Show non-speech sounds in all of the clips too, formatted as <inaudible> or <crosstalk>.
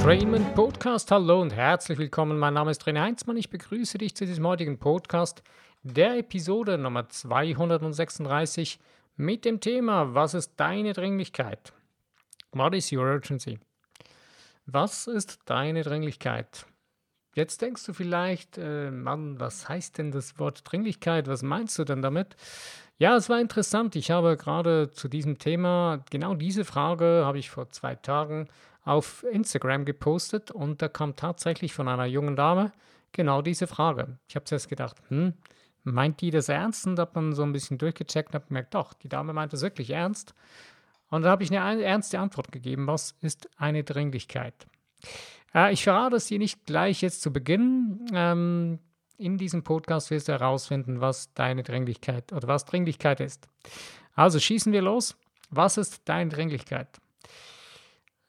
Trainment Podcast. Hallo und herzlich willkommen. Mein Name ist René Heinzmann. Ich begrüße dich zu diesem heutigen Podcast, der Episode Nummer 236 mit dem Thema Was ist deine Dringlichkeit? What is your urgency? Was ist deine Dringlichkeit? Jetzt denkst du vielleicht, äh, Mann, was heißt denn das Wort Dringlichkeit? Was meinst du denn damit? Ja, es war interessant. Ich habe gerade zu diesem Thema, genau diese Frage habe ich vor zwei Tagen auf Instagram gepostet und da kam tatsächlich von einer jungen Dame genau diese Frage. Ich habe zuerst gedacht, hm, meint die das ernst? Und habe dann so ein bisschen durchgecheckt und habe gemerkt, doch, die Dame meint es wirklich ernst. Und da habe ich eine ernste Antwort gegeben. Was ist eine Dringlichkeit? Äh, ich verrate es dir nicht gleich jetzt zu Beginn. Ähm, in diesem Podcast wirst du herausfinden, was deine Dringlichkeit oder was Dringlichkeit ist. Also schießen wir los. Was ist deine Dringlichkeit?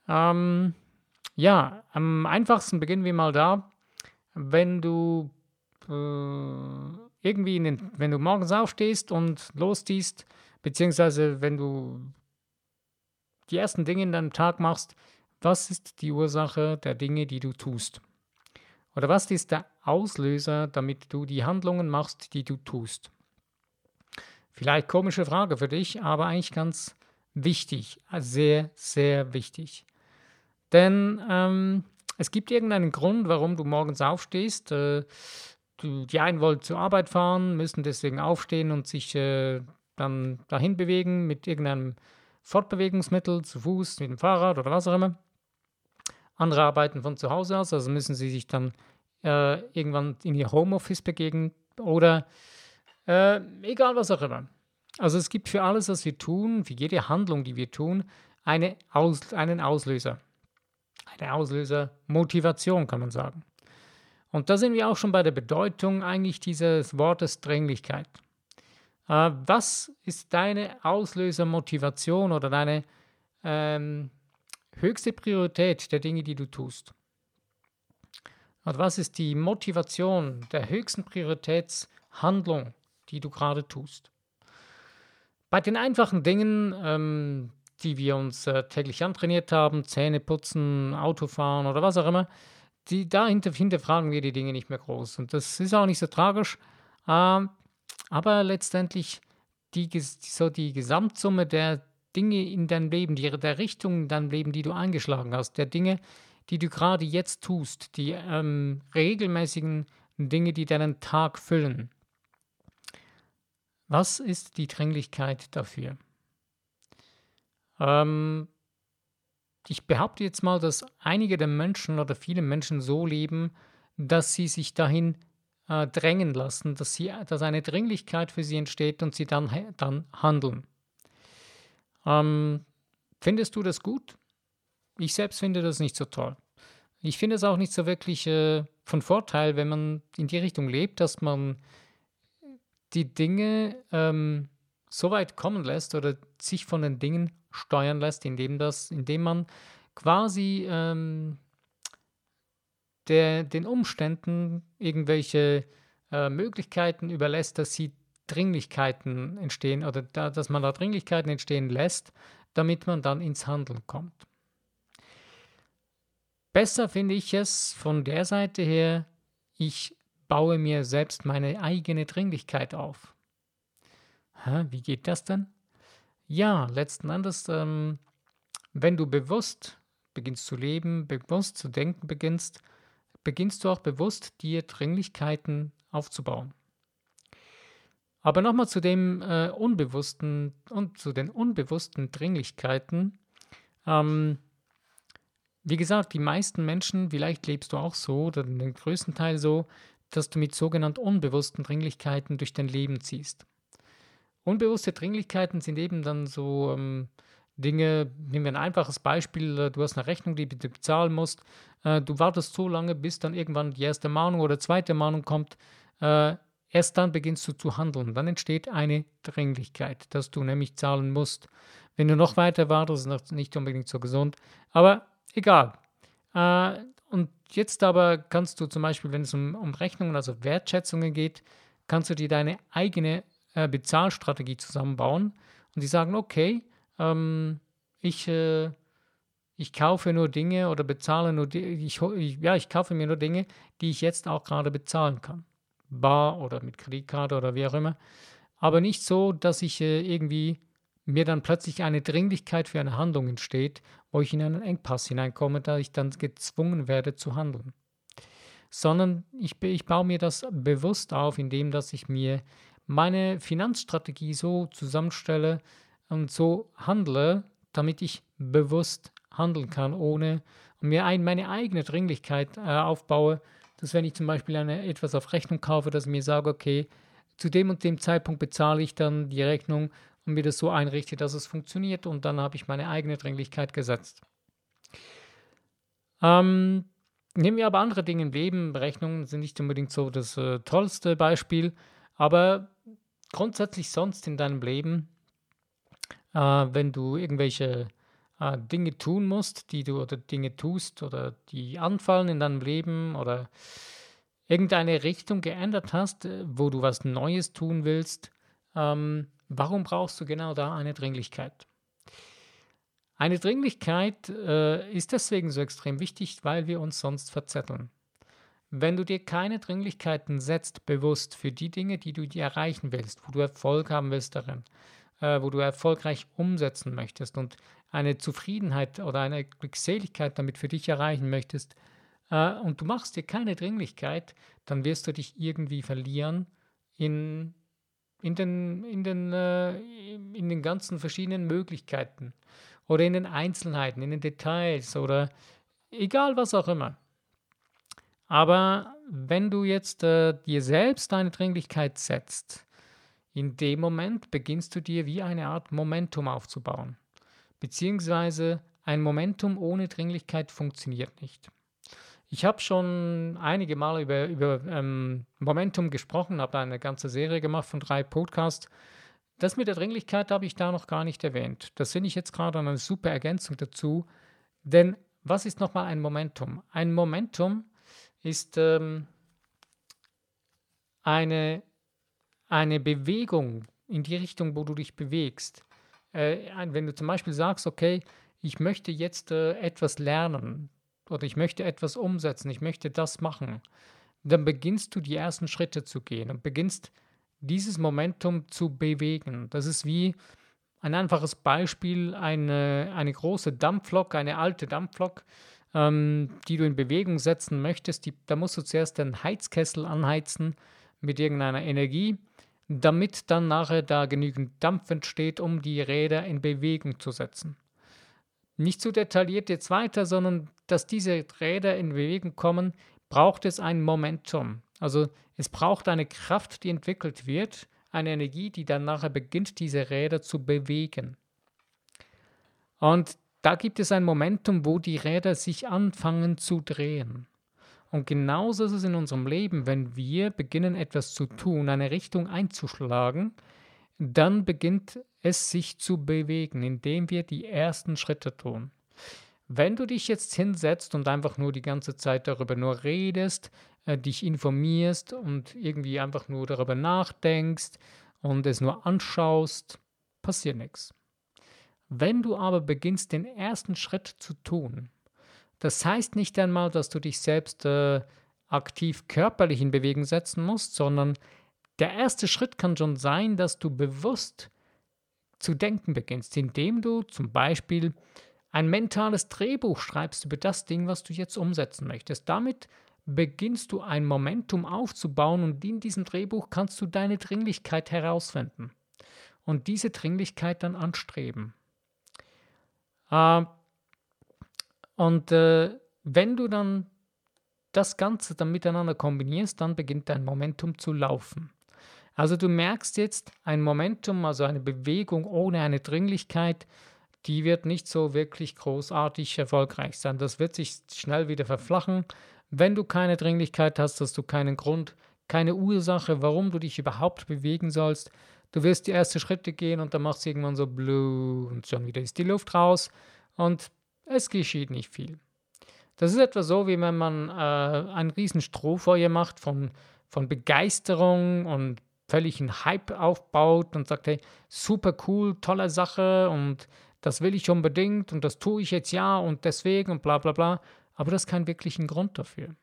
Ähm, ja, am einfachsten beginnen wir mal da, wenn du äh, irgendwie, den, wenn du morgens aufstehst und losziehst, beziehungsweise wenn du die ersten Dinge in deinem Tag machst, was ist die Ursache der Dinge, die du tust? Oder was ist der Auslöser, damit du die Handlungen machst, die du tust? Vielleicht komische Frage für dich, aber eigentlich ganz wichtig, sehr, sehr wichtig. Denn ähm, es gibt irgendeinen Grund, warum du morgens aufstehst. Äh, du, die einen wollen zur Arbeit fahren, müssen deswegen aufstehen und sich äh, dann dahin bewegen mit irgendeinem Fortbewegungsmittel, zu Fuß, mit dem Fahrrad oder was auch immer. Andere arbeiten von zu Hause aus, also müssen sie sich dann äh, irgendwann in ihr Homeoffice begegnen oder äh, egal was auch immer. Also es gibt für alles, was wir tun, für jede Handlung, die wir tun, eine Aus, einen Auslöser der Auslöser Motivation, kann man sagen. Und da sind wir auch schon bei der Bedeutung eigentlich dieses Wortes Dringlichkeit. Äh, was ist deine Auslösermotivation oder deine ähm, höchste Priorität der Dinge, die du tust? Und was ist die Motivation der höchsten Prioritätshandlung, die du gerade tust? Bei den einfachen Dingen, ähm, die wir uns äh, täglich antrainiert haben, Zähne putzen, Autofahren oder was auch immer, die, da hinterfragen wir die Dinge nicht mehr groß. Und das ist auch nicht so tragisch. Ähm, aber letztendlich die, so die Gesamtsumme der Dinge in deinem Leben, die, der Richtung in deinem Leben, die du eingeschlagen hast, der Dinge, die du gerade jetzt tust, die ähm, regelmäßigen Dinge, die deinen Tag füllen. Was ist die Dringlichkeit dafür? Ähm, ich behaupte jetzt mal, dass einige der Menschen oder viele Menschen so leben, dass sie sich dahin äh, drängen lassen, dass, sie, dass eine Dringlichkeit für sie entsteht und sie dann, dann handeln. Ähm, findest du das gut? Ich selbst finde das nicht so toll. Ich finde es auch nicht so wirklich äh, von Vorteil, wenn man in die Richtung lebt, dass man die Dinge ähm, so weit kommen lässt oder sich von den Dingen steuern lässt, indem, das, indem man quasi ähm, der, den Umständen irgendwelche äh, Möglichkeiten überlässt, dass sie Dringlichkeiten entstehen oder da, dass man da Dringlichkeiten entstehen lässt, damit man dann ins Handeln kommt. Besser finde ich es von der Seite her, ich baue mir selbst meine eigene Dringlichkeit auf. Hä, wie geht das denn? Ja, letzten Endes, ähm, wenn du bewusst beginnst zu leben, bewusst zu denken beginnst, beginnst du auch bewusst dir Dringlichkeiten aufzubauen. Aber nochmal zu dem äh, unbewussten und zu den unbewussten Dringlichkeiten. Ähm, wie gesagt, die meisten Menschen, vielleicht lebst du auch so oder den größten Teil so, dass du mit sogenannten unbewussten Dringlichkeiten durch dein Leben ziehst. Unbewusste Dringlichkeiten sind eben dann so ähm, Dinge, nehmen wir ein einfaches Beispiel, äh, du hast eine Rechnung, die du bezahlen musst, äh, du wartest so lange, bis dann irgendwann die erste Mahnung oder zweite Mahnung kommt, äh, erst dann beginnst du zu handeln. Dann entsteht eine Dringlichkeit, dass du nämlich zahlen musst. Wenn du noch weiter wartest, ist das nicht unbedingt so gesund, aber egal. Äh, und jetzt aber kannst du zum Beispiel, wenn es um, um Rechnungen, also Wertschätzungen geht, kannst du dir deine eigene äh, Bezahlstrategie zusammenbauen und die sagen, okay, ähm, ich, äh, ich kaufe nur Dinge oder bezahle nur, ich, ja, ich kaufe mir nur Dinge, die ich jetzt auch gerade bezahlen kann. Bar oder mit Kreditkarte oder wie auch immer. Aber nicht so, dass ich äh, irgendwie mir dann plötzlich eine Dringlichkeit für eine Handlung entsteht, wo ich in einen Engpass hineinkomme, da ich dann gezwungen werde zu handeln. Sondern ich, ich baue mir das bewusst auf, indem dass ich mir meine Finanzstrategie so zusammenstelle und so handle, damit ich bewusst handeln kann, ohne und mir ein, meine eigene Dringlichkeit äh, aufbaue, dass wenn ich zum Beispiel eine, etwas auf Rechnung kaufe, dass ich mir sage, okay, zu dem und dem Zeitpunkt bezahle ich dann die Rechnung und mir das so einrichte, dass es funktioniert und dann habe ich meine eigene Dringlichkeit gesetzt. Ähm, nehmen wir aber andere Dinge im Leben. Rechnungen sind nicht unbedingt so das äh, tollste Beispiel, aber grundsätzlich sonst in deinem Leben, äh, wenn du irgendwelche äh, Dinge tun musst, die du oder Dinge tust oder die anfallen in deinem Leben oder irgendeine Richtung geändert hast, äh, wo du was Neues tun willst, ähm, warum brauchst du genau da eine Dringlichkeit? Eine Dringlichkeit äh, ist deswegen so extrem wichtig, weil wir uns sonst verzetteln. Wenn du dir keine Dringlichkeiten setzt, bewusst für die Dinge, die du dir erreichen willst, wo du Erfolg haben willst darin, äh, wo du erfolgreich umsetzen möchtest und eine Zufriedenheit oder eine Glückseligkeit damit für dich erreichen möchtest, äh, und du machst dir keine Dringlichkeit, dann wirst du dich irgendwie verlieren in, in, den, in, den, äh, in den ganzen verschiedenen Möglichkeiten oder in den Einzelheiten, in den Details oder egal was auch immer. Aber wenn du jetzt äh, dir selbst deine Dringlichkeit setzt, in dem Moment beginnst du dir wie eine Art Momentum aufzubauen. Beziehungsweise ein Momentum ohne Dringlichkeit funktioniert nicht. Ich habe schon einige Male über, über ähm, Momentum gesprochen, habe eine ganze Serie gemacht von drei Podcasts. Das mit der Dringlichkeit habe ich da noch gar nicht erwähnt. Das finde ich jetzt gerade eine super Ergänzung dazu. Denn was ist nochmal ein Momentum? Ein Momentum ist ähm, eine, eine Bewegung in die Richtung, wo du dich bewegst. Äh, wenn du zum Beispiel sagst, okay, ich möchte jetzt äh, etwas lernen, oder ich möchte etwas umsetzen, ich möchte das machen, dann beginnst du die ersten Schritte zu gehen und beginnst dieses Momentum zu bewegen. Das ist wie ein einfaches Beispiel, eine, eine große Dampflok, eine alte Dampflok, ähm, die du in Bewegung setzen möchtest. Die, da musst du zuerst den Heizkessel anheizen mit irgendeiner Energie, damit dann nachher da genügend Dampf entsteht, um die Räder in Bewegung zu setzen. Nicht zu detailliert jetzt weiter, sondern dass diese Räder in Bewegung kommen, braucht es ein Momentum. Also es braucht eine Kraft, die entwickelt wird, eine Energie, die dann nachher beginnt, diese Räder zu bewegen. Und da gibt es ein Momentum, wo die Räder sich anfangen zu drehen. Und genauso ist es in unserem Leben, wenn wir beginnen etwas zu tun, eine Richtung einzuschlagen, dann beginnt es sich zu bewegen, indem wir die ersten Schritte tun. Wenn du dich jetzt hinsetzt und einfach nur die ganze Zeit darüber nur redest, äh, dich informierst und irgendwie einfach nur darüber nachdenkst und es nur anschaust, passiert nichts. Wenn du aber beginnst, den ersten Schritt zu tun, das heißt nicht einmal, dass du dich selbst äh, aktiv körperlich in Bewegung setzen musst, sondern der erste Schritt kann schon sein, dass du bewusst zu denken beginnst, indem du zum Beispiel ein mentales Drehbuch schreibst über das Ding, was du jetzt umsetzen möchtest. Damit beginnst du ein Momentum aufzubauen und in diesem Drehbuch kannst du deine Dringlichkeit herausfinden und diese Dringlichkeit dann anstreben. Äh, und äh, wenn du dann das Ganze dann miteinander kombinierst, dann beginnt dein Momentum zu laufen. Also du merkst jetzt ein Momentum, also eine Bewegung ohne eine Dringlichkeit, die wird nicht so wirklich großartig erfolgreich sein. Das wird sich schnell wieder verflachen. Wenn du keine Dringlichkeit hast, hast du keinen Grund, keine Ursache, warum du dich überhaupt bewegen sollst. Du wirst die ersten Schritte gehen und dann machst du irgendwann so blue und schon wieder ist die Luft raus und es geschieht nicht viel. Das ist etwa so, wie wenn man äh, ein riesen Strohfeuer macht von, von Begeisterung und völlig einen Hype aufbaut und sagt, hey, super cool, tolle Sache und das will ich unbedingt und das tue ich jetzt ja und deswegen und bla bla bla. Aber das ist kein wirklichen Grund dafür.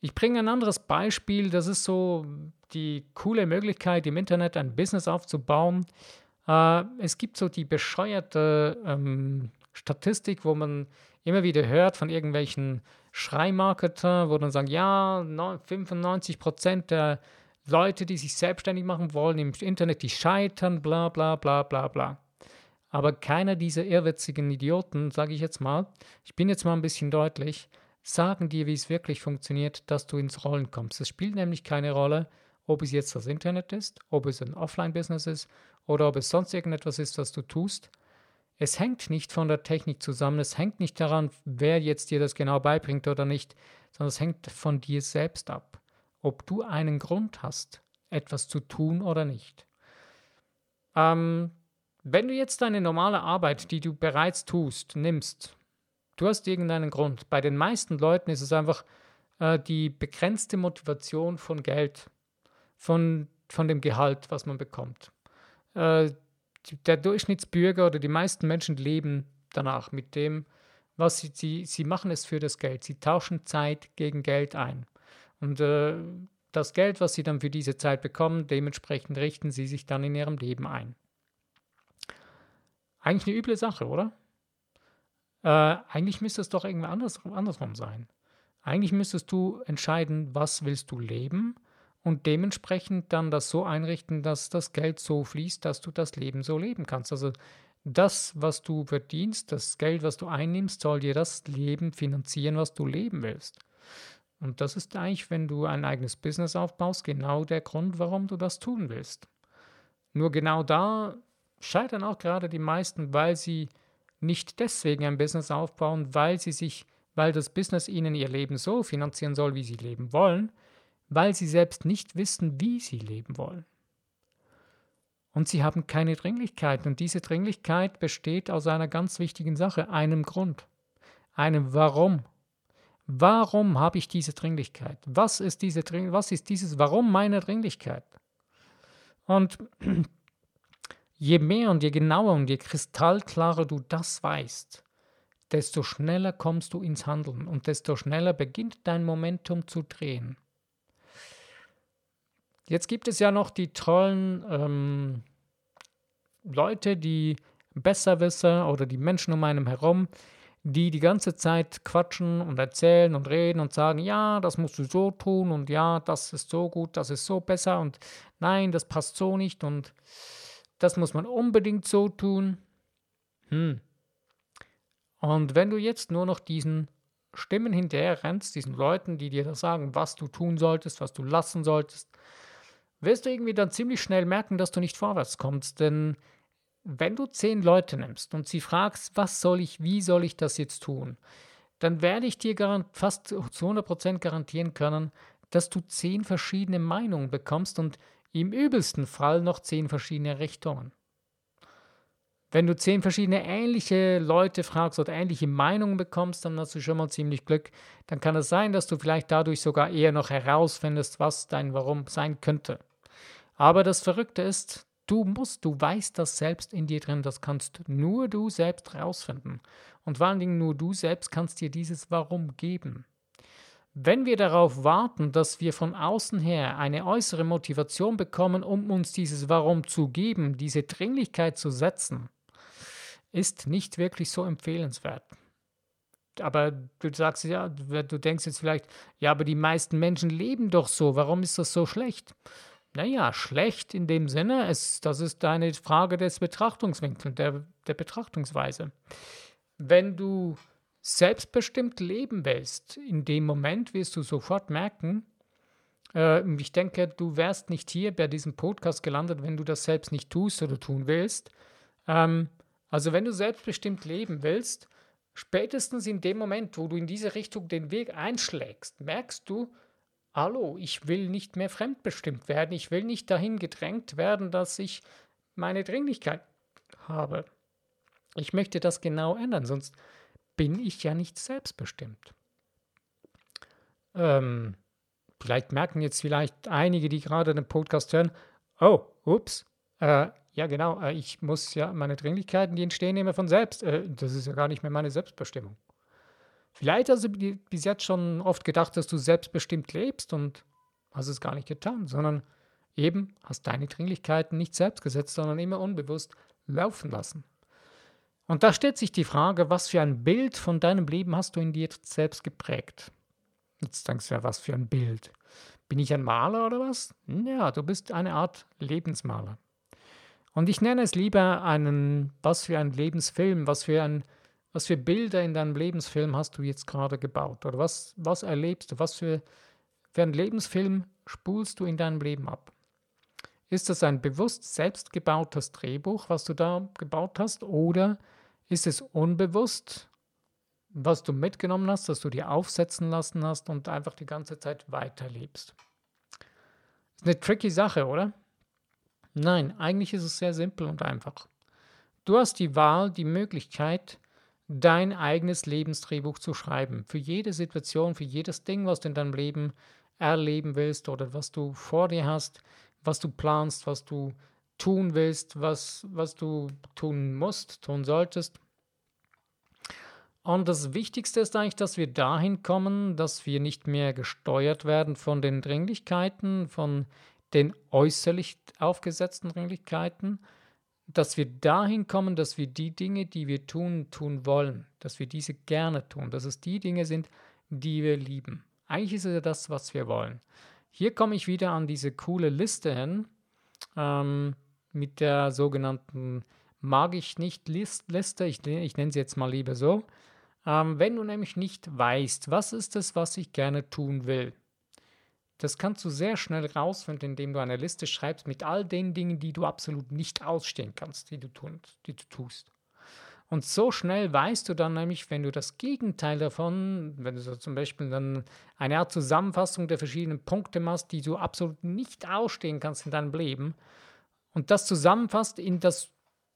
Ich bringe ein anderes Beispiel, das ist so die coole Möglichkeit, im Internet ein Business aufzubauen. Äh, es gibt so die bescheuerte ähm, Statistik, wo man immer wieder hört von irgendwelchen Schreimarketer, wo dann sagen, ja, 95 Prozent der Leute, die sich selbstständig machen wollen im Internet, die scheitern, bla bla bla bla bla. Aber keiner dieser irrwitzigen Idioten, sage ich jetzt mal, ich bin jetzt mal ein bisschen deutlich, sagen dir, wie es wirklich funktioniert, dass du ins Rollen kommst. Es spielt nämlich keine Rolle, ob es jetzt das Internet ist, ob es ein Offline-Business ist oder ob es sonst irgendetwas ist, was du tust. Es hängt nicht von der Technik zusammen, es hängt nicht daran, wer jetzt dir das genau beibringt oder nicht, sondern es hängt von dir selbst ab, ob du einen Grund hast, etwas zu tun oder nicht. Ähm, wenn du jetzt deine normale Arbeit, die du bereits tust, nimmst, du hast irgendeinen Grund. Bei den meisten Leuten ist es einfach äh, die begrenzte Motivation von Geld, von, von dem Gehalt, was man bekommt. Äh, der Durchschnittsbürger oder die meisten Menschen leben danach mit dem, was sie, sie, sie machen es für das Geld. Sie tauschen Zeit gegen Geld ein. Und äh, das Geld, was sie dann für diese Zeit bekommen, dementsprechend richten sie sich dann in ihrem Leben ein. Eigentlich eine üble Sache, oder? Äh, eigentlich müsste es doch irgendwie anders, andersrum sein. Eigentlich müsstest du entscheiden, was willst du leben und dementsprechend dann das so einrichten, dass das Geld so fließt, dass du das Leben so leben kannst. Also das, was du verdienst, das Geld, was du einnimmst, soll dir das Leben finanzieren, was du leben willst. Und das ist eigentlich, wenn du ein eigenes Business aufbaust, genau der Grund, warum du das tun willst. Nur genau da scheitern auch gerade die meisten, weil sie nicht deswegen ein Business aufbauen, weil sie sich, weil das Business ihnen ihr Leben so finanzieren soll, wie sie leben wollen, weil sie selbst nicht wissen, wie sie leben wollen. Und sie haben keine Dringlichkeit. Und diese Dringlichkeit besteht aus einer ganz wichtigen Sache, einem Grund, einem Warum. Warum habe ich diese Dringlichkeit? Was ist, diese Dring was ist dieses Warum meiner Dringlichkeit? Und je mehr und je genauer und je kristallklarer du das weißt, desto schneller kommst du ins Handeln und desto schneller beginnt dein Momentum zu drehen. Jetzt gibt es ja noch die tollen ähm, Leute, die Besserwisser oder die Menschen um einem herum, die die ganze Zeit quatschen und erzählen und reden und sagen, ja, das musst du so tun und ja, das ist so gut, das ist so besser und nein, das passt so nicht und das muss man unbedingt so tun. Hm. Und wenn du jetzt nur noch diesen Stimmen hinterher rennst, diesen Leuten, die dir das sagen, was du tun solltest, was du lassen solltest, wirst du irgendwie dann ziemlich schnell merken, dass du nicht vorwärts kommst. Denn wenn du zehn Leute nimmst und sie fragst, was soll ich, wie soll ich das jetzt tun, dann werde ich dir fast zu 100% garantieren können, dass du zehn verschiedene Meinungen bekommst und im übelsten Fall noch zehn verschiedene Richtungen. Wenn du zehn verschiedene ähnliche Leute fragst oder ähnliche Meinungen bekommst, dann hast du schon mal ziemlich Glück. Dann kann es sein, dass du vielleicht dadurch sogar eher noch herausfindest, was dein Warum sein könnte. Aber das Verrückte ist, du musst, du weißt das selbst in dir drin, das kannst nur du selbst rausfinden. Und vor allen Dingen nur du selbst kannst dir dieses Warum geben. Wenn wir darauf warten, dass wir von außen her eine äußere Motivation bekommen, um uns dieses Warum zu geben, diese Dringlichkeit zu setzen, ist nicht wirklich so empfehlenswert. Aber du sagst ja, du denkst jetzt vielleicht, ja, aber die meisten Menschen leben doch so, warum ist das so schlecht? Naja, schlecht in dem Sinne, es, das ist eine Frage des Betrachtungswinkels, der, der Betrachtungsweise. Wenn du selbstbestimmt leben willst, in dem Moment wirst du sofort merken, äh, ich denke, du wärst nicht hier bei diesem Podcast gelandet, wenn du das selbst nicht tust oder tun willst. Ähm, also wenn du selbstbestimmt leben willst, spätestens in dem Moment, wo du in diese Richtung den Weg einschlägst, merkst du, Hallo, ich will nicht mehr fremdbestimmt werden. Ich will nicht dahin gedrängt werden, dass ich meine Dringlichkeit habe. Ich möchte das genau ändern, sonst bin ich ja nicht selbstbestimmt. Ähm, vielleicht merken jetzt vielleicht einige, die gerade den Podcast hören, oh, ups, äh, ja genau, äh, ich muss ja, meine Dringlichkeiten, die entstehen immer von selbst. Äh, das ist ja gar nicht mehr meine Selbstbestimmung. Vielleicht hast du bis jetzt schon oft gedacht, dass du selbstbestimmt lebst und hast es gar nicht getan, sondern eben hast deine Dringlichkeiten nicht selbst gesetzt, sondern immer unbewusst laufen lassen. Und da stellt sich die Frage, was für ein Bild von deinem Leben hast du in dir selbst geprägt? Jetzt denkst du ja, was für ein Bild? Bin ich ein Maler oder was? Ja, du bist eine Art Lebensmaler. Und ich nenne es lieber einen, was für ein Lebensfilm, was für ein, was für Bilder in deinem Lebensfilm hast du jetzt gerade gebaut? Oder was, was erlebst du? Was für, für einen Lebensfilm spulst du in deinem Leben ab? Ist das ein bewusst selbst gebautes Drehbuch, was du da gebaut hast? Oder ist es unbewusst, was du mitgenommen hast, dass du dir aufsetzen lassen hast und einfach die ganze Zeit weiterlebst? Ist eine tricky Sache, oder? Nein, eigentlich ist es sehr simpel und einfach. Du hast die Wahl, die Möglichkeit, dein eigenes Lebensdrehbuch zu schreiben. Für jede Situation, für jedes Ding, was du in deinem Leben erleben willst oder was du vor dir hast, was du planst, was du tun willst, was, was du tun musst, tun solltest. Und das Wichtigste ist eigentlich, dass wir dahin kommen, dass wir nicht mehr gesteuert werden von den Dringlichkeiten, von den äußerlich aufgesetzten Dringlichkeiten, dass wir dahin kommen, dass wir die Dinge, die wir tun, tun wollen, dass wir diese gerne tun, dass es die Dinge sind, die wir lieben. Eigentlich ist es ja das, was wir wollen. Hier komme ich wieder an diese coole Liste hin ähm, mit der sogenannten Mag ich nicht Liste. Ich, ich nenne sie jetzt mal lieber so. Ähm, wenn du nämlich nicht weißt, was ist es, was ich gerne tun will, das kannst du sehr schnell rausfinden, indem du eine Liste schreibst mit all den Dingen, die du absolut nicht ausstehen kannst, die du, tun, die du tust. Und so schnell weißt du dann nämlich, wenn du das Gegenteil davon, wenn du so zum Beispiel dann eine Art Zusammenfassung der verschiedenen Punkte machst, die du absolut nicht ausstehen kannst in deinem Leben, und das zusammenfasst in das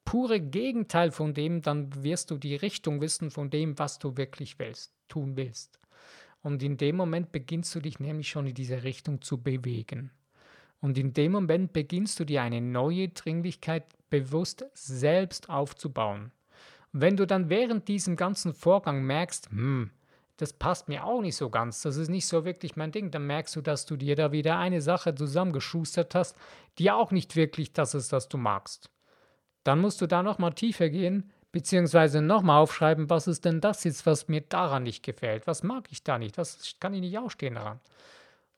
pure Gegenteil von dem, dann wirst du die Richtung wissen von dem, was du wirklich willst, tun willst. Und in dem Moment beginnst du dich nämlich schon in diese Richtung zu bewegen. Und in dem Moment beginnst du dir eine neue Dringlichkeit bewusst selbst aufzubauen. Wenn du dann während diesem ganzen Vorgang merkst, hm, das passt mir auch nicht so ganz, das ist nicht so wirklich mein Ding, dann merkst du, dass du dir da wieder eine Sache zusammengeschustert hast, die auch nicht wirklich das ist, was du magst. Dann musst du da nochmal tiefer gehen, beziehungsweise nochmal aufschreiben, was ist denn das jetzt, was mir daran nicht gefällt, was mag ich da nicht, was kann ich nicht ausstehen daran.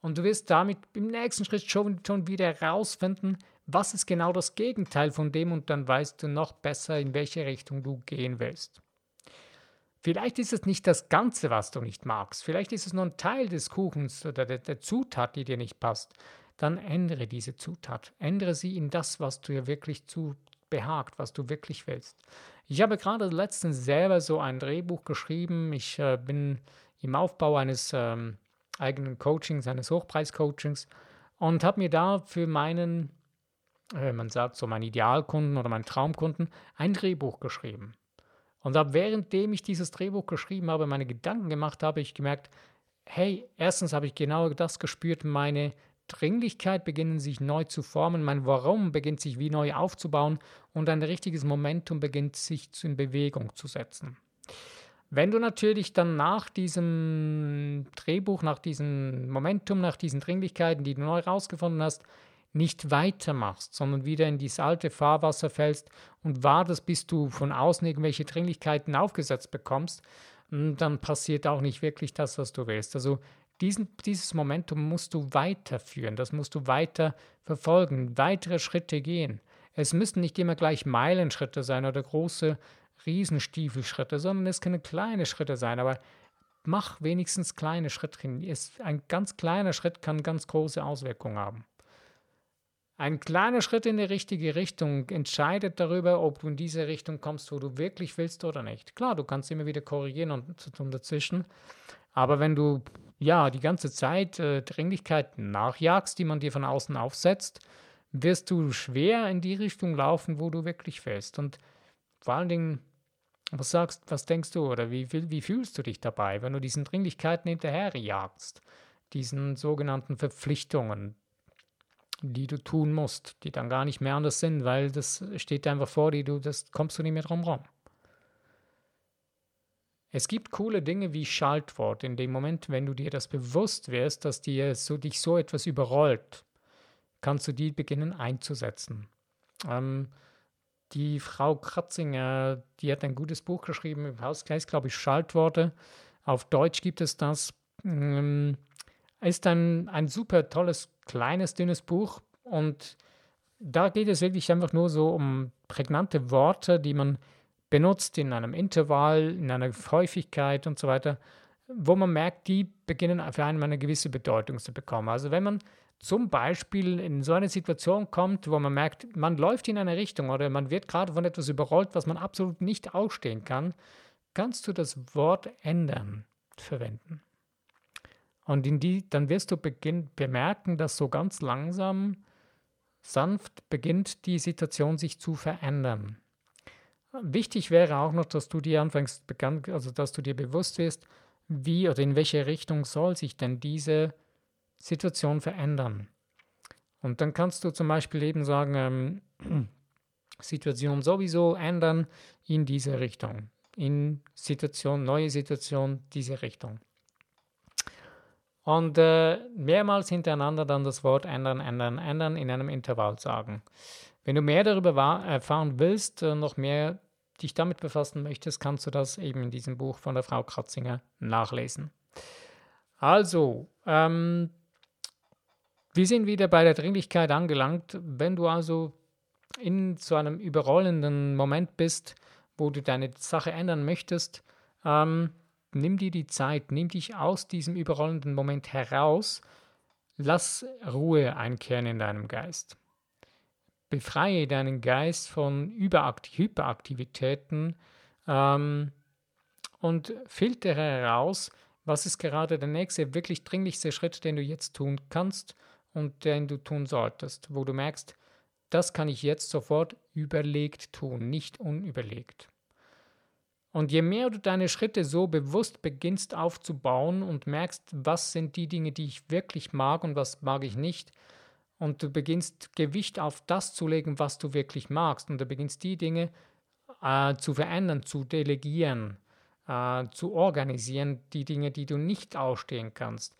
Und du wirst damit im nächsten Schritt schon, schon wieder herausfinden, was ist genau das Gegenteil von dem und dann weißt du noch besser, in welche Richtung du gehen willst. Vielleicht ist es nicht das Ganze, was du nicht magst. Vielleicht ist es nur ein Teil des Kuchens oder der, der Zutat, die dir nicht passt. Dann ändere diese Zutat. Ändere sie in das, was dir wirklich zu behagt, was du wirklich willst. Ich habe gerade letztens selber so ein Drehbuch geschrieben. Ich äh, bin im Aufbau eines ähm, eigenen Coachings, eines Hochpreis-Coachings und habe mir da für meinen äh, man sagt so, meinen Idealkunden oder meinen Traumkunden, ein Drehbuch geschrieben. Und ab währenddem ich dieses Drehbuch geschrieben habe, meine Gedanken gemacht habe, ich gemerkt, hey, erstens habe ich genau das gespürt, meine Dringlichkeit beginnt sich neu zu formen, mein Warum beginnt sich wie neu aufzubauen und ein richtiges Momentum beginnt sich in Bewegung zu setzen. Wenn du natürlich dann nach diesem Drehbuch, nach diesem Momentum, nach diesen Dringlichkeiten, die du neu herausgefunden hast, nicht weitermachst, sondern wieder in dieses alte Fahrwasser fällst und wartest, bis du von außen irgendwelche Dringlichkeiten aufgesetzt bekommst, dann passiert auch nicht wirklich das, was du willst. Also diesen, dieses Momentum musst du weiterführen, das musst du weiter verfolgen, weitere Schritte gehen. Es müssen nicht immer gleich Meilenschritte sein oder große Riesenstiefelschritte, sondern es können kleine Schritte sein, aber mach wenigstens kleine Schritte. ein ganz kleiner Schritt kann ganz große Auswirkungen haben. Ein kleiner Schritt in die richtige Richtung entscheidet darüber, ob du in diese Richtung kommst, wo du wirklich willst oder nicht. Klar, du kannst immer wieder korrigieren und, und dazwischen. Aber wenn du ja die ganze Zeit äh, Dringlichkeiten nachjagst, die man dir von außen aufsetzt, wirst du schwer in die Richtung laufen, wo du wirklich willst. Und vor allen Dingen, was sagst, was denkst du oder wie, wie fühlst du dich dabei, wenn du diesen Dringlichkeiten hinterherjagst, diesen sogenannten Verpflichtungen, die du tun musst, die dann gar nicht mehr anders sind, weil das steht einfach vor dir, du, das kommst du nicht mehr drum rum. Es gibt coole Dinge wie Schaltwort. In dem Moment, wenn du dir das bewusst wirst, dass dir so, dich so etwas überrollt, kannst du die beginnen einzusetzen. Ähm, die Frau Kratzinger, die hat ein gutes Buch geschrieben, im Hausgleich, glaube ich, Schaltworte. Auf Deutsch gibt es das. Ähm, ist ein, ein super tolles, kleines, dünnes Buch und da geht es wirklich einfach nur so um prägnante Worte, die man benutzt in einem Intervall, in einer Häufigkeit und so weiter, wo man merkt, die beginnen für einen eine gewisse Bedeutung zu bekommen. Also wenn man zum Beispiel in so eine Situation kommt, wo man merkt, man läuft in eine Richtung oder man wird gerade von etwas überrollt, was man absolut nicht ausstehen kann, kannst du das Wort ändern verwenden. Und in die, dann wirst du beginn, bemerken, dass so ganz langsam, sanft beginnt die Situation sich zu verändern. Wichtig wäre auch noch, dass du dir anfängst, also dass du dir bewusst wirst, wie oder in welche Richtung soll sich denn diese Situation verändern. Und dann kannst du zum Beispiel eben sagen, ähm, <clears throat> Situation sowieso ändern in diese Richtung. In Situation, neue Situation, diese Richtung. Und äh, mehrmals hintereinander dann das Wort ändern, ändern, ändern in einem Intervall sagen. Wenn du mehr darüber erfahren willst, äh, noch mehr dich damit befassen möchtest, kannst du das eben in diesem Buch von der Frau Kratzinger nachlesen. Also, ähm, wir sind wieder bei der Dringlichkeit angelangt. Wenn du also in so einem überrollenden Moment bist, wo du deine Sache ändern möchtest, ähm, nimm dir die Zeit, nimm dich aus diesem überrollenden Moment heraus, lass Ruhe einkehren in deinem Geist. Befreie deinen Geist von Überakt Hyperaktivitäten ähm, und filtere heraus, was ist gerade der nächste, wirklich dringlichste Schritt, den du jetzt tun kannst und den du tun solltest, wo du merkst, das kann ich jetzt sofort überlegt tun, nicht unüberlegt. Und je mehr du deine Schritte so bewusst beginnst aufzubauen und merkst, was sind die Dinge, die ich wirklich mag und was mag ich nicht, und du beginnst Gewicht auf das zu legen, was du wirklich magst. Und du beginnst die Dinge äh, zu verändern, zu delegieren, äh, zu organisieren, die Dinge, die du nicht ausstehen kannst.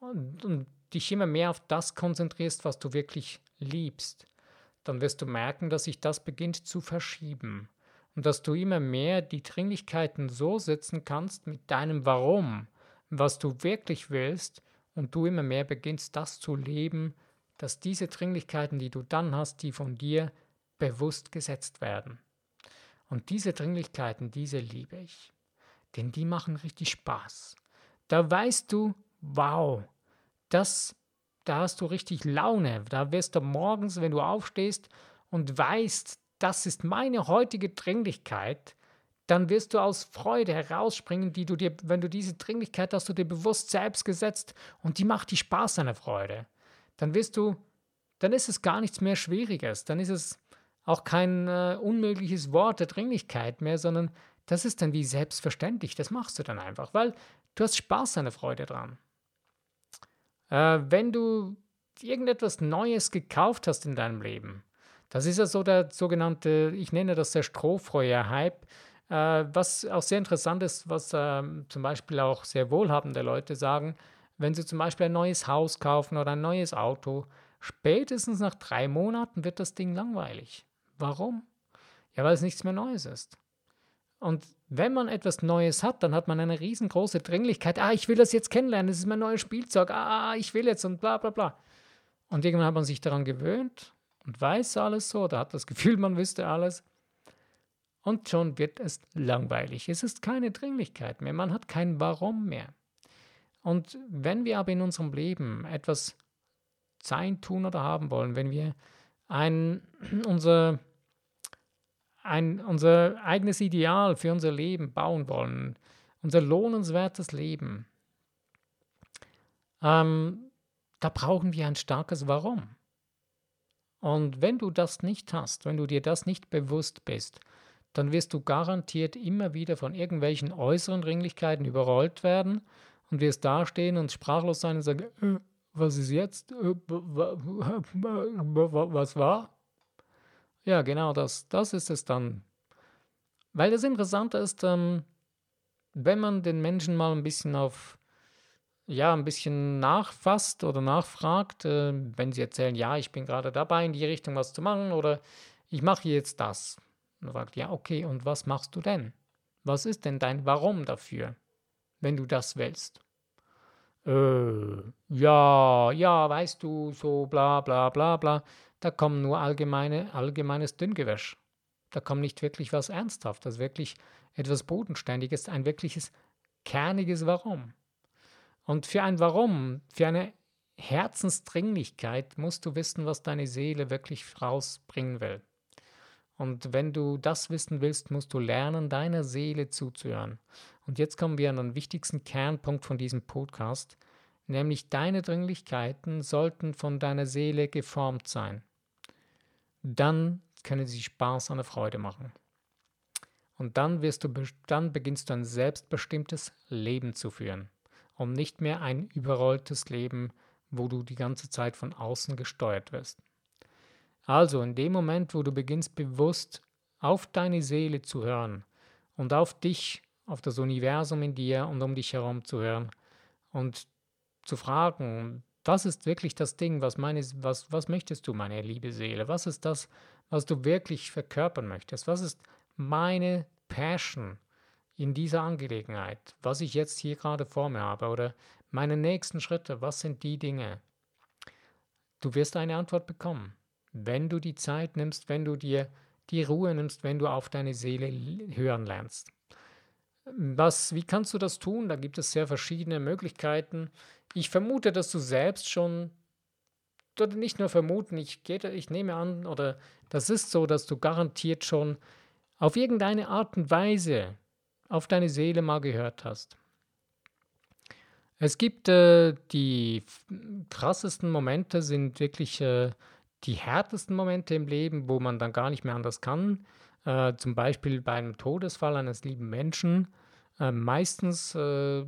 Und, und dich immer mehr auf das konzentrierst, was du wirklich liebst. Dann wirst du merken, dass sich das beginnt zu verschieben. Und dass du immer mehr die Dringlichkeiten so setzen kannst mit deinem Warum, was du wirklich willst, und du immer mehr beginnst, das zu leben, dass diese Dringlichkeiten, die du dann hast, die von dir bewusst gesetzt werden. Und diese Dringlichkeiten, diese liebe ich. Denn die machen richtig Spaß. Da weißt du, wow, das, da hast du richtig Laune. Da wirst du morgens, wenn du aufstehst und weißt, das ist meine heutige Dringlichkeit, dann wirst du aus Freude herausspringen, die du dir, wenn du diese Dringlichkeit hast du dir bewusst selbst gesetzt und die macht dir Spaß, deine Freude dann wirst du, dann ist es gar nichts mehr Schwieriges. Dann ist es auch kein äh, unmögliches Wort der Dringlichkeit mehr, sondern das ist dann wie selbstverständlich. Das machst du dann einfach, weil du hast Spaß der Freude dran. Äh, wenn du irgendetwas Neues gekauft hast in deinem Leben, das ist ja so der sogenannte, ich nenne das der Strohfeuer-Hype, äh, was auch sehr interessant ist, was äh, zum Beispiel auch sehr wohlhabende Leute sagen, wenn Sie zum Beispiel ein neues Haus kaufen oder ein neues Auto, spätestens nach drei Monaten wird das Ding langweilig. Warum? Ja, weil es nichts mehr Neues ist. Und wenn man etwas Neues hat, dann hat man eine riesengroße Dringlichkeit. Ah, ich will das jetzt kennenlernen, das ist mein neues Spielzeug. Ah, ich will jetzt und bla bla bla. Und irgendwann hat man sich daran gewöhnt und weiß alles so oder hat das Gefühl, man wüsste alles. Und schon wird es langweilig. Es ist keine Dringlichkeit mehr. Man hat kein Warum mehr. Und wenn wir aber in unserem Leben etwas sein, tun oder haben wollen, wenn wir ein, <clears throat> unser, ein, unser eigenes Ideal für unser Leben bauen wollen, unser lohnenswertes Leben, ähm, da brauchen wir ein starkes Warum. Und wenn du das nicht hast, wenn du dir das nicht bewusst bist, dann wirst du garantiert immer wieder von irgendwelchen äußeren Dringlichkeiten überrollt werden und wirst dastehen und sprachlos sein und sagen, äh, was ist jetzt? Äh, was war? Ja, genau das. Das ist es dann. Weil das Interessante ist, ähm, wenn man den Menschen mal ein bisschen auf, ja, ein bisschen nachfasst oder nachfragt, äh, wenn sie erzählen, ja, ich bin gerade dabei, in die Richtung was zu machen oder ich mache jetzt das. Und fragt, ja, okay, und was machst du denn? Was ist denn dein Warum dafür, wenn du das willst? Äh, ja, ja, weißt du, so bla bla bla bla. Da kommen nur allgemeine, allgemeines Dünngewäsch. Da kommt nicht wirklich was Ernsthaftes, wirklich etwas Bodenständiges, ein wirkliches kerniges Warum. Und für ein Warum, für eine Herzensdringlichkeit musst du wissen, was deine Seele wirklich rausbringen will. Und wenn du das wissen willst, musst du lernen, deiner Seele zuzuhören. Und jetzt kommen wir an den wichtigsten Kernpunkt von diesem Podcast, nämlich deine Dringlichkeiten sollten von deiner Seele geformt sein. Dann können sie Spaß an der Freude machen. Und dann, wirst du, dann beginnst du ein selbstbestimmtes Leben zu führen und nicht mehr ein überrolltes Leben, wo du die ganze Zeit von außen gesteuert wirst. Also in dem Moment, wo du beginnst bewusst auf deine Seele zu hören und auf dich, auf das Universum in dir und um dich herum zu hören und zu fragen, was ist wirklich das Ding, was, meine, was, was möchtest du, meine liebe Seele? Was ist das, was du wirklich verkörpern möchtest? Was ist meine Passion in dieser Angelegenheit? Was ich jetzt hier gerade vor mir habe oder meine nächsten Schritte, was sind die Dinge? Du wirst eine Antwort bekommen wenn du die Zeit nimmst, wenn du dir die Ruhe nimmst, wenn du auf deine Seele hören lernst. Was, wie kannst du das tun? Da gibt es sehr verschiedene Möglichkeiten. Ich vermute, dass du selbst schon, oder nicht nur vermuten, ich, gehe, ich nehme an, oder das ist so, dass du garantiert schon auf irgendeine Art und Weise auf deine Seele mal gehört hast. Es gibt äh, die krassesten Momente, sind wirklich äh, die härtesten Momente im Leben, wo man dann gar nicht mehr anders kann, äh, zum Beispiel bei einem Todesfall eines lieben Menschen, äh, meistens äh,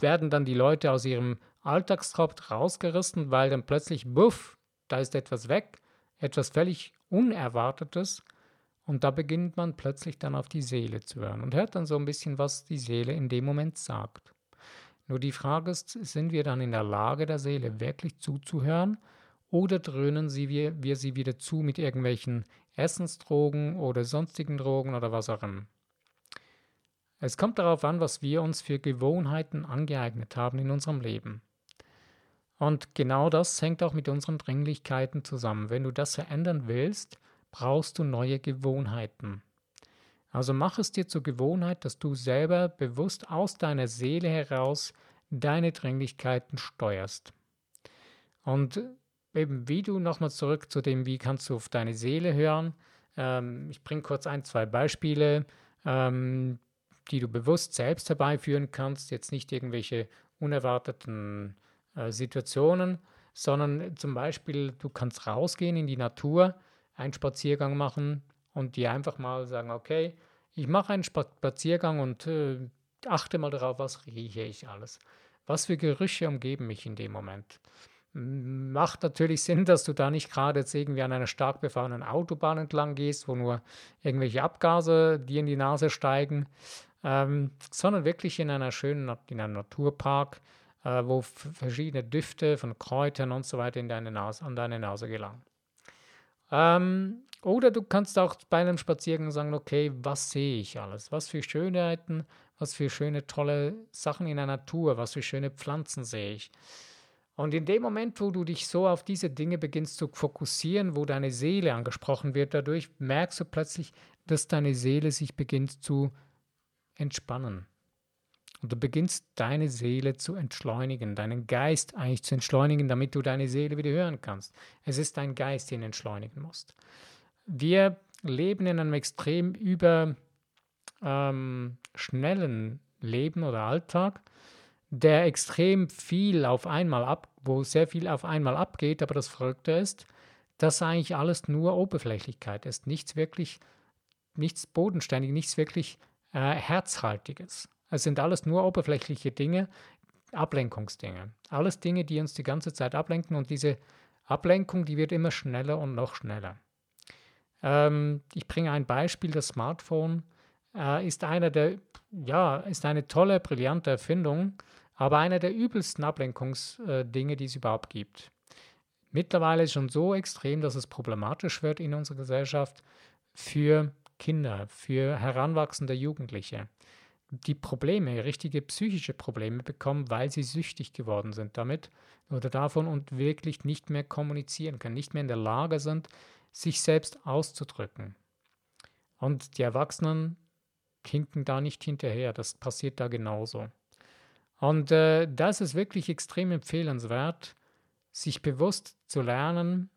werden dann die Leute aus ihrem Alltagstrott rausgerissen, weil dann plötzlich, buff, da ist etwas weg, etwas völlig Unerwartetes. Und da beginnt man plötzlich dann auf die Seele zu hören und hört dann so ein bisschen, was die Seele in dem Moment sagt. Nur die Frage ist, sind wir dann in der Lage, der Seele wirklich zuzuhören oder dröhnen sie wir, wir sie wieder zu mit irgendwelchen Essensdrogen oder sonstigen Drogen oder was auch immer. Es kommt darauf an, was wir uns für Gewohnheiten angeeignet haben in unserem Leben. Und genau das hängt auch mit unseren Dringlichkeiten zusammen. Wenn du das verändern willst, brauchst du neue Gewohnheiten. Also mach es dir zur Gewohnheit, dass du selber bewusst aus deiner Seele heraus deine Dringlichkeiten steuerst. Und eben wie du nochmal zurück zu dem, wie kannst du auf deine Seele hören. Ähm, ich bringe kurz ein, zwei Beispiele, ähm, die du bewusst selbst herbeiführen kannst. Jetzt nicht irgendwelche unerwarteten äh, Situationen, sondern zum Beispiel, du kannst rausgehen in die Natur, einen Spaziergang machen und dir einfach mal sagen, okay, ich mache einen Spaziergang und äh, achte mal darauf, was rieche ich alles. Was für Gerüche umgeben mich in dem Moment macht natürlich Sinn, dass du da nicht gerade jetzt irgendwie an einer stark befahrenen Autobahn entlang gehst, wo nur irgendwelche Abgase dir in die Nase steigen, ähm, sondern wirklich in einer schönen, in einem Naturpark, äh, wo verschiedene Düfte von Kräutern und so weiter in deine Nase, an deine Nase gelangen. Ähm, oder du kannst auch bei einem Spaziergang sagen, okay, was sehe ich alles? Was für Schönheiten, was für schöne, tolle Sachen in der Natur, was für schöne Pflanzen sehe ich? Und in dem Moment, wo du dich so auf diese Dinge beginnst zu fokussieren, wo deine Seele angesprochen wird, dadurch merkst du plötzlich, dass deine Seele sich beginnt zu entspannen. Und du beginnst deine Seele zu entschleunigen, deinen Geist eigentlich zu entschleunigen, damit du deine Seele wieder hören kannst. Es ist dein Geist, den du entschleunigen musst. Wir leben in einem extrem über ähm, schnellen Leben oder Alltag der extrem viel auf einmal ab, wo sehr viel auf einmal abgeht, aber das Verrückte ist, dass eigentlich alles nur Oberflächlichkeit ist, nichts wirklich, nichts bodenständig, nichts wirklich äh, herzhaltiges. Es sind alles nur oberflächliche Dinge, Ablenkungsdinge. Alles Dinge, die uns die ganze Zeit ablenken und diese Ablenkung, die wird immer schneller und noch schneller. Ähm, ich bringe ein Beispiel, das Smartphone äh, ist einer der, ja, ist eine tolle, brillante Erfindung, aber einer der übelsten Ablenkungsdinge, die es überhaupt gibt. Mittlerweile ist schon so extrem, dass es problematisch wird in unserer Gesellschaft für Kinder, für heranwachsende Jugendliche, die Probleme, richtige psychische Probleme bekommen, weil sie süchtig geworden sind damit oder davon und wirklich nicht mehr kommunizieren können, nicht mehr in der Lage sind, sich selbst auszudrücken. Und die Erwachsenen hinken da nicht hinterher, das passiert da genauso. Und äh, das ist wirklich extrem empfehlenswert, sich bewusst zu lernen,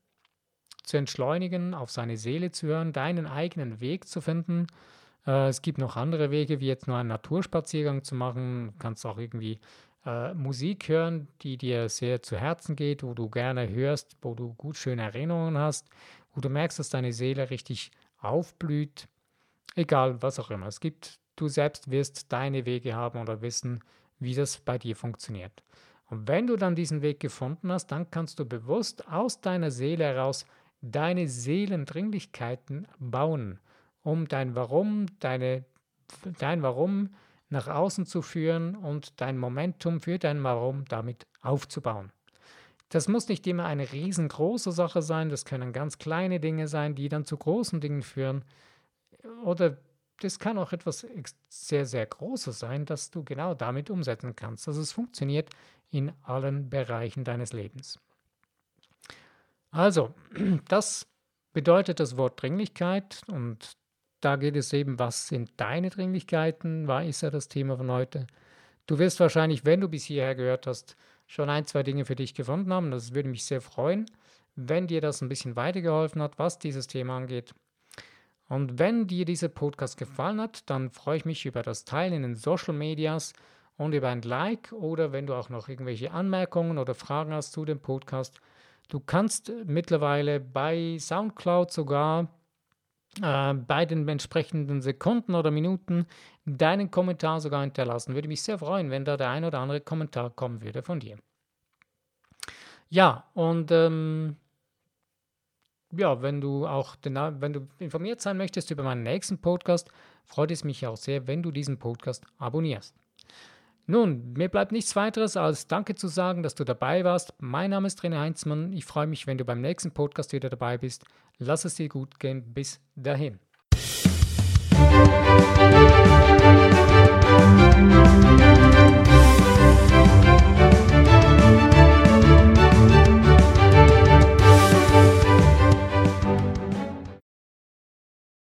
zu entschleunigen, auf seine Seele zu hören, deinen eigenen Weg zu finden. Äh, es gibt noch andere Wege, wie jetzt nur einen Naturspaziergang zu machen. Du kannst auch irgendwie äh, Musik hören, die dir sehr zu Herzen geht, wo du gerne hörst, wo du gut schöne Erinnerungen hast, wo du merkst, dass deine Seele richtig aufblüht. Egal, was auch immer. Es gibt, du selbst wirst deine Wege haben oder wissen, wie das bei dir funktioniert. Und wenn du dann diesen Weg gefunden hast, dann kannst du bewusst aus deiner Seele heraus deine Seelendringlichkeiten bauen, um dein Warum, deine, dein Warum nach außen zu führen und dein Momentum für dein Warum damit aufzubauen. Das muss nicht immer eine riesengroße Sache sein, das können ganz kleine Dinge sein, die dann zu großen Dingen führen. Oder das kann auch etwas sehr, sehr Großes sein, das du genau damit umsetzen kannst. Also es funktioniert in allen Bereichen deines Lebens. Also, <clears throat> das bedeutet das Wort Dringlichkeit und da geht es eben, was sind deine Dringlichkeiten, war ist ja das Thema von heute. Du wirst wahrscheinlich, wenn du bis hierher gehört hast, schon ein, zwei Dinge für dich gefunden haben. Das würde mich sehr freuen, wenn dir das ein bisschen weitergeholfen hat, was dieses Thema angeht. Und wenn dir dieser Podcast gefallen hat, dann freue ich mich über das Teilen in den Social Medias und über ein Like oder wenn du auch noch irgendwelche Anmerkungen oder Fragen hast zu dem Podcast. Du kannst mittlerweile bei SoundCloud sogar äh, bei den entsprechenden Sekunden oder Minuten deinen Kommentar sogar hinterlassen. Würde mich sehr freuen, wenn da der ein oder andere Kommentar kommen würde von dir. Ja, und ähm, ja, wenn du auch wenn du informiert sein möchtest über meinen nächsten Podcast, freut es mich auch sehr, wenn du diesen Podcast abonnierst. Nun, mir bleibt nichts weiteres als Danke zu sagen, dass du dabei warst. Mein Name ist Trainer Heinzmann. Ich freue mich, wenn du beim nächsten Podcast wieder dabei bist. Lass es dir gut gehen. Bis dahin.